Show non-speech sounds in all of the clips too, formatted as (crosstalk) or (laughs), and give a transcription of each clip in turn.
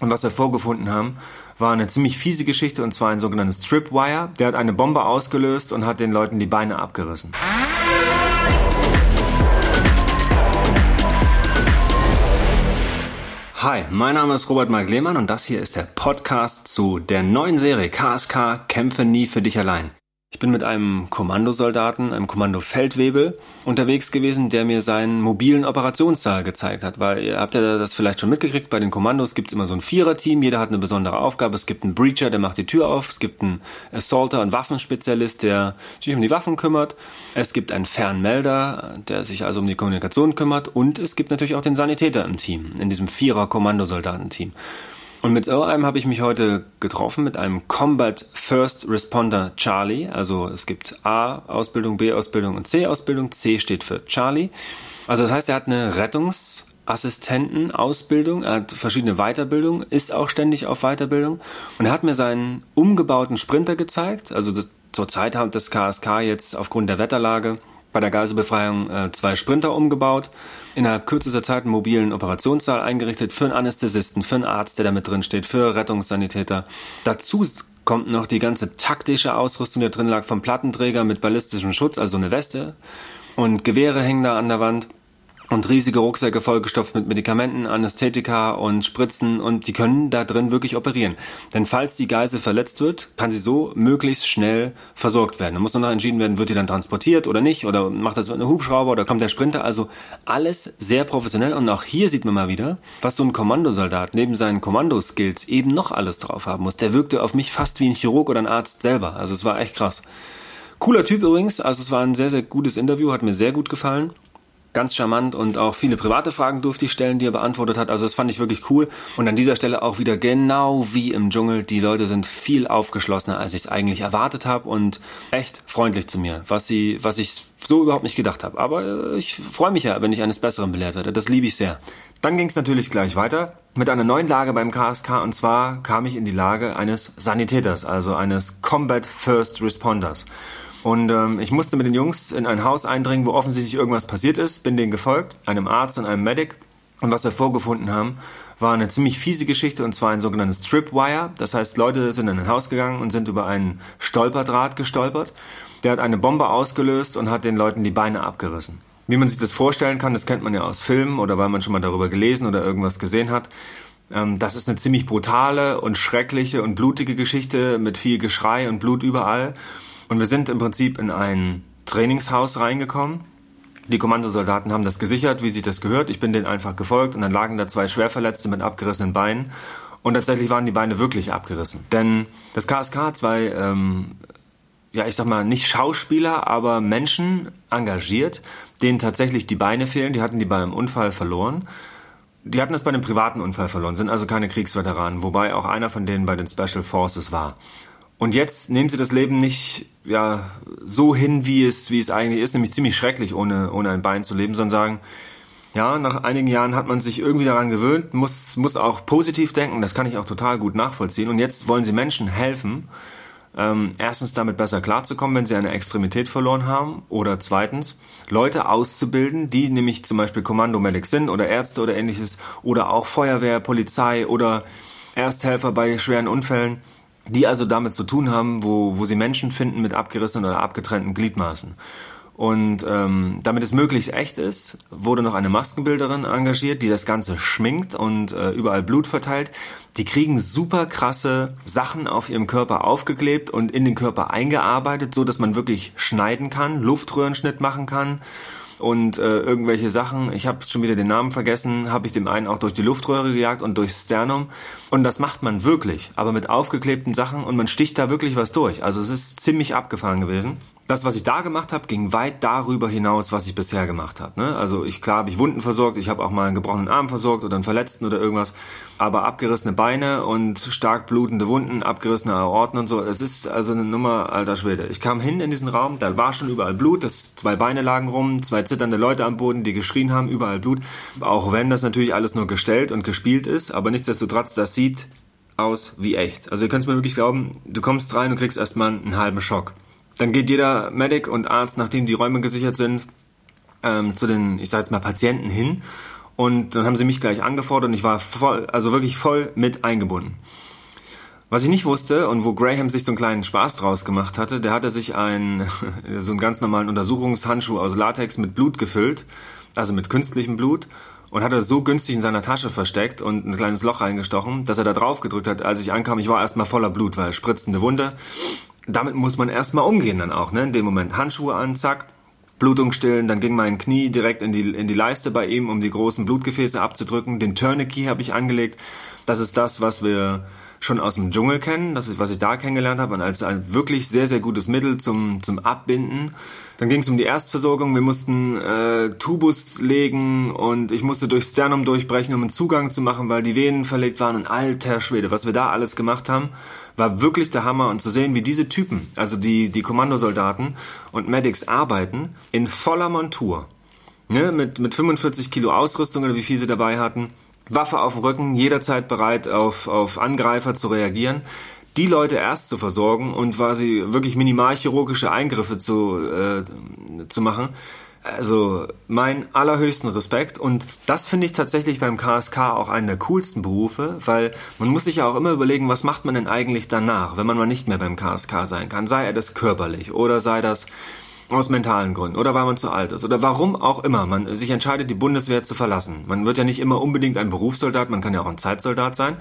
Und was wir vorgefunden haben, war eine ziemlich fiese Geschichte und zwar ein sogenanntes Tripwire. Der hat eine Bombe ausgelöst und hat den Leuten die Beine abgerissen. Hi, mein Name ist Robert Mark Lehmann und das hier ist der Podcast zu der neuen Serie KSK Kämpfe nie für dich allein. Ich bin mit einem Kommandosoldaten, einem Kommandofeldwebel unterwegs gewesen, der mir seinen mobilen Operationssaal gezeigt hat, weil ihr habt ja das vielleicht schon mitgekriegt, bei den Kommandos gibt's immer so ein Viererteam, jeder hat eine besondere Aufgabe. Es gibt einen Breacher, der macht die Tür auf, es gibt einen Assaulter, einen Waffenspezialist, der sich um die Waffen kümmert, es gibt einen Fernmelder, der sich also um die Kommunikation kümmert. Und es gibt natürlich auch den Sanitäter im Team, in diesem Vierer-Kommandosoldatenteam. Und mit so einem habe ich mich heute getroffen, mit einem Combat First Responder Charlie. Also es gibt A-Ausbildung, B-Ausbildung und C-Ausbildung. C steht für Charlie. Also das heißt, er hat eine Rettungsassistenten-Ausbildung, er hat verschiedene Weiterbildungen, ist auch ständig auf Weiterbildung. Und er hat mir seinen umgebauten Sprinter gezeigt. Also das, zurzeit hat das KSK jetzt aufgrund der Wetterlage bei der Geiselbefreiung äh, zwei Sprinter umgebaut, innerhalb kürzester Zeit einen mobilen Operationssaal eingerichtet für einen Anästhesisten, für einen Arzt, der da mit drin steht, für Rettungssanitäter. Dazu kommt noch die ganze taktische Ausrüstung, die drin lag, vom Plattenträger mit ballistischem Schutz, also eine Weste. Und Gewehre hängen da an der Wand und riesige Rucksäcke vollgestopft mit Medikamenten, Anästhetika und Spritzen und die können da drin wirklich operieren. Denn falls die Geisel verletzt wird, kann sie so möglichst schnell versorgt werden. Da muss nur noch entschieden werden, wird die dann transportiert oder nicht oder macht das mit einem Hubschrauber oder kommt der Sprinter. Also alles sehr professionell und auch hier sieht man mal wieder, was so ein Kommandosoldat neben seinen Kommandoskills eben noch alles drauf haben muss. Der wirkte auf mich fast wie ein Chirurg oder ein Arzt selber. Also es war echt krass. Cooler Typ übrigens, also es war ein sehr, sehr gutes Interview, hat mir sehr gut gefallen ganz charmant und auch viele private Fragen durfte ich stellen, die er beantwortet hat. Also das fand ich wirklich cool. Und an dieser Stelle auch wieder genau wie im Dschungel. Die Leute sind viel aufgeschlossener, als ich es eigentlich erwartet habe und echt freundlich zu mir, was sie, was ich so überhaupt nicht gedacht habe. Aber äh, ich freue mich ja, wenn ich eines Besseren belehrt werde. Das liebe ich sehr. Dann ging es natürlich gleich weiter mit einer neuen Lage beim KSK und zwar kam ich in die Lage eines Sanitäters, also eines Combat First Responders. Und ähm, ich musste mit den Jungs in ein Haus eindringen, wo offensichtlich irgendwas passiert ist, bin denen gefolgt, einem Arzt und einem Medic. Und was wir vorgefunden haben, war eine ziemlich fiese Geschichte und zwar ein sogenanntes Tripwire. Das heißt, Leute sind in ein Haus gegangen und sind über einen Stolperdraht gestolpert. Der hat eine Bombe ausgelöst und hat den Leuten die Beine abgerissen. Wie man sich das vorstellen kann, das kennt man ja aus Filmen oder weil man schon mal darüber gelesen oder irgendwas gesehen hat. Ähm, das ist eine ziemlich brutale und schreckliche und blutige Geschichte mit viel Geschrei und Blut überall. Und wir sind im Prinzip in ein Trainingshaus reingekommen. Die Kommandosoldaten haben das gesichert, wie sich das gehört. Ich bin denen einfach gefolgt und dann lagen da zwei Schwerverletzte mit abgerissenen Beinen. Und tatsächlich waren die Beine wirklich abgerissen. Denn das KSK hat zwei, ähm, ja, ich sag mal, nicht Schauspieler, aber Menschen engagiert, denen tatsächlich die Beine fehlen. Die hatten die bei einem Unfall verloren. Die hatten es bei einem privaten Unfall verloren, sind also keine Kriegsveteranen, wobei auch einer von denen bei den Special Forces war. Und jetzt nehmen sie das Leben nicht ja, so hin, wie es, wie es eigentlich ist, nämlich ziemlich schrecklich, ohne, ohne ein Bein zu leben, sondern sagen, ja, nach einigen Jahren hat man sich irgendwie daran gewöhnt, muss, muss auch positiv denken, das kann ich auch total gut nachvollziehen. Und jetzt wollen sie Menschen helfen, ähm, erstens damit besser klarzukommen, wenn sie eine Extremität verloren haben, oder zweitens Leute auszubilden, die nämlich zum Beispiel Kommandomedics sind oder Ärzte oder ähnliches, oder auch Feuerwehr, Polizei oder Ersthelfer bei schweren Unfällen, die also damit zu tun haben, wo, wo sie Menschen finden mit abgerissenen oder abgetrennten Gliedmaßen. Und ähm, damit es möglichst echt ist, wurde noch eine Maskenbilderin engagiert, die das Ganze schminkt und äh, überall Blut verteilt. Die kriegen super krasse Sachen auf ihrem Körper aufgeklebt und in den Körper eingearbeitet, so dass man wirklich schneiden kann, Luftröhrenschnitt machen kann und äh, irgendwelche Sachen, ich habe schon wieder den Namen vergessen, habe ich dem einen auch durch die Luftröhre gejagt und durchs Sternum. Und das macht man wirklich, aber mit aufgeklebten Sachen und man sticht da wirklich was durch. Also es ist ziemlich abgefahren gewesen das, was ich da gemacht habe, ging weit darüber hinaus, was ich bisher gemacht habe. Ne? Also ich klar habe ich Wunden versorgt, ich habe auch mal einen gebrochenen Arm versorgt oder einen Verletzten oder irgendwas, aber abgerissene Beine und stark blutende Wunden, abgerissene Aorten und so, es ist also eine Nummer alter Schwede. Ich kam hin in diesen Raum, da war schon überall Blut, das zwei Beine lagen rum, zwei zitternde Leute am Boden, die geschrien haben, überall Blut. Auch wenn das natürlich alles nur gestellt und gespielt ist, aber nichtsdestotrotz, das sieht aus wie echt. Also ihr könnt es mir wirklich glauben, du kommst rein und kriegst erstmal einen halben Schock. Dann geht jeder Medic und Arzt, nachdem die Räume gesichert sind, ähm, zu den, ich sage jetzt mal, Patienten hin Und dann haben sie mich gleich angefordert und ich war voll, also wirklich voll mit eingebunden. Was ich nicht wusste und wo Graham sich so einen kleinen Spaß draus gemacht hatte, der hatte sich einen, (laughs) so einen ganz normalen Untersuchungshandschuh aus Latex mit Blut gefüllt, also mit künstlichem Blut, und hat er so günstig in seiner Tasche versteckt und ein kleines Loch reingestochen, dass er da drauf gedrückt hat, als ich ankam. Ich war erstmal voller Blut, weil spritzende Wunde. Damit muss man erstmal umgehen dann auch, ne? In dem Moment Handschuhe an, zack, Blutung stillen, dann ging mein Knie direkt in die, in die Leiste bei ihm, um die großen Blutgefäße abzudrücken. Den Tourniquet habe ich angelegt. Das ist das, was wir schon aus dem Dschungel kennen, das ist, was ich da kennengelernt habe, und als ein wirklich sehr, sehr gutes Mittel zum, zum Abbinden. Dann ging es um die Erstversorgung, wir mussten äh, Tubus legen. Und ich musste durch Sternum durchbrechen, um einen Zugang zu machen, weil die Venen verlegt waren. Und alter Schwede, was wir da alles gemacht haben, war wirklich der Hammer. Und zu sehen, wie diese Typen, also die, die Kommandosoldaten und Medics arbeiten, in voller Montur, ne, mit, mit 45 Kilo Ausrüstung oder wie viel sie dabei hatten, Waffe auf dem Rücken, jederzeit bereit auf, auf Angreifer zu reagieren, die Leute erst zu versorgen und quasi wirklich minimalchirurgische Eingriffe zu, äh, zu machen. Also mein allerhöchsten Respekt und das finde ich tatsächlich beim KSK auch einen der coolsten Berufe, weil man muss sich ja auch immer überlegen, was macht man denn eigentlich danach, wenn man mal nicht mehr beim KSK sein kann. Sei er das körperlich oder sei das aus mentalen Gründen oder weil man zu alt ist oder warum auch immer man sich entscheidet, die Bundeswehr zu verlassen. Man wird ja nicht immer unbedingt ein Berufssoldat, man kann ja auch ein Zeitsoldat sein.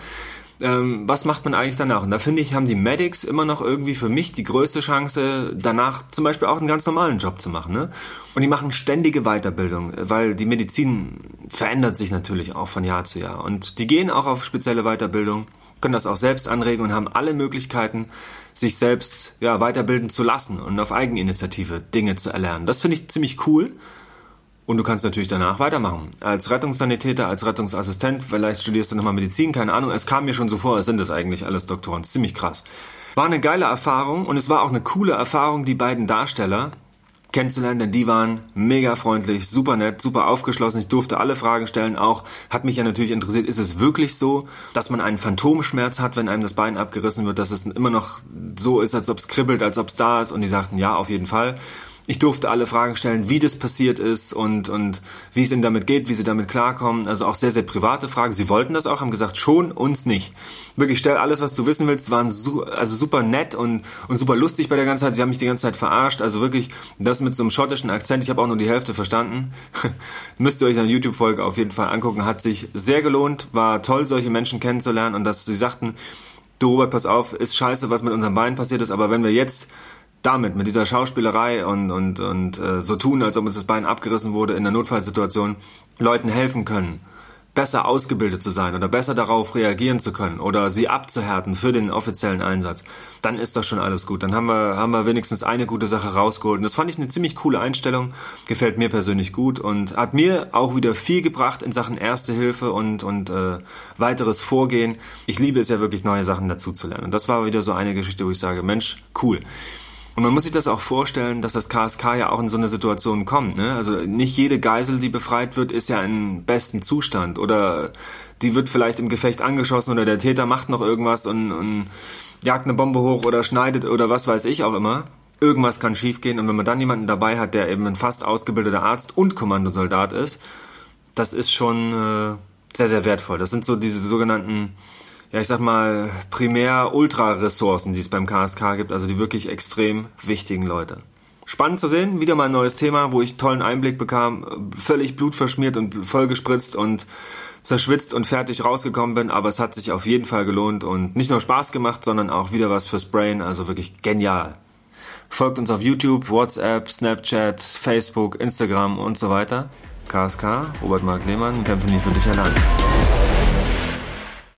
Ähm, was macht man eigentlich danach? Und da finde ich, haben die Medics immer noch irgendwie für mich die größte Chance, danach zum Beispiel auch einen ganz normalen Job zu machen. Ne? Und die machen ständige Weiterbildung, weil die Medizin verändert sich natürlich auch von Jahr zu Jahr. Und die gehen auch auf spezielle Weiterbildung, können das auch selbst anregen und haben alle Möglichkeiten, sich selbst ja, weiterbilden zu lassen und auf Eigeninitiative Dinge zu erlernen. Das finde ich ziemlich cool. Und du kannst natürlich danach weitermachen. Als Rettungssanitäter, als Rettungsassistent, vielleicht studierst du nochmal Medizin, keine Ahnung. Es kam mir schon so vor, als sind das eigentlich alles Doktoren. Ziemlich krass. War eine geile Erfahrung und es war auch eine coole Erfahrung, die beiden Darsteller, kennenzulernen, denn die waren mega freundlich, super nett, super aufgeschlossen. Ich durfte alle Fragen stellen. Auch hat mich ja natürlich interessiert, ist es wirklich so, dass man einen Phantomschmerz hat, wenn einem das Bein abgerissen wird, dass es immer noch so ist, als ob es kribbelt, als ob es da ist. Und die sagten, ja, auf jeden Fall. Ich durfte alle Fragen stellen, wie das passiert ist und, und wie es ihnen damit geht, wie sie damit klarkommen. Also auch sehr, sehr private Fragen. Sie wollten das auch, haben gesagt, schon uns nicht. Wirklich, stell alles, was du wissen willst, waren su also super nett und, und super lustig bei der ganzen Zeit. Sie haben mich die ganze Zeit verarscht. Also wirklich, das mit so einem schottischen Akzent, ich habe auch nur die Hälfte verstanden. (laughs) Müsst ihr euch eine YouTube-Folge auf jeden Fall angucken. Hat sich sehr gelohnt, war toll, solche Menschen kennenzulernen und dass sie sagten, du Robert, pass auf, ist scheiße, was mit unserem Bein passiert ist, aber wenn wir jetzt damit, mit dieser Schauspielerei und, und, und äh, so tun, als ob uns das Bein abgerissen wurde in der Notfallsituation, Leuten helfen können, besser ausgebildet zu sein oder besser darauf reagieren zu können oder sie abzuhärten für den offiziellen Einsatz, dann ist das schon alles gut. Dann haben wir, haben wir wenigstens eine gute Sache rausgeholt. Und das fand ich eine ziemlich coole Einstellung, gefällt mir persönlich gut und hat mir auch wieder viel gebracht in Sachen Erste Hilfe und, und äh, weiteres Vorgehen. Ich liebe es ja wirklich, neue Sachen dazu zu lernen. Und das war wieder so eine Geschichte, wo ich sage, Mensch, cool. Und man muss sich das auch vorstellen, dass das KSK ja auch in so eine Situation kommt. Ne? Also nicht jede Geisel, die befreit wird, ist ja in bestem Zustand. Oder die wird vielleicht im Gefecht angeschossen oder der Täter macht noch irgendwas und, und jagt eine Bombe hoch oder schneidet oder was weiß ich auch immer. Irgendwas kann schiefgehen und wenn man dann jemanden dabei hat, der eben ein fast ausgebildeter Arzt und Kommandosoldat ist, das ist schon äh, sehr, sehr wertvoll. Das sind so diese sogenannten ja, ich sag mal, primär Ultra-Ressourcen, die es beim KSK gibt, also die wirklich extrem wichtigen Leute. Spannend zu sehen, wieder mal ein neues Thema, wo ich tollen Einblick bekam, völlig blutverschmiert und vollgespritzt und zerschwitzt und fertig rausgekommen bin, aber es hat sich auf jeden Fall gelohnt und nicht nur Spaß gemacht, sondern auch wieder was fürs Brain, also wirklich genial. Folgt uns auf YouTube, WhatsApp, Snapchat, Facebook, Instagram und so weiter. KSK, Robert Mark Lehmann, kämpfe nicht für dich allein.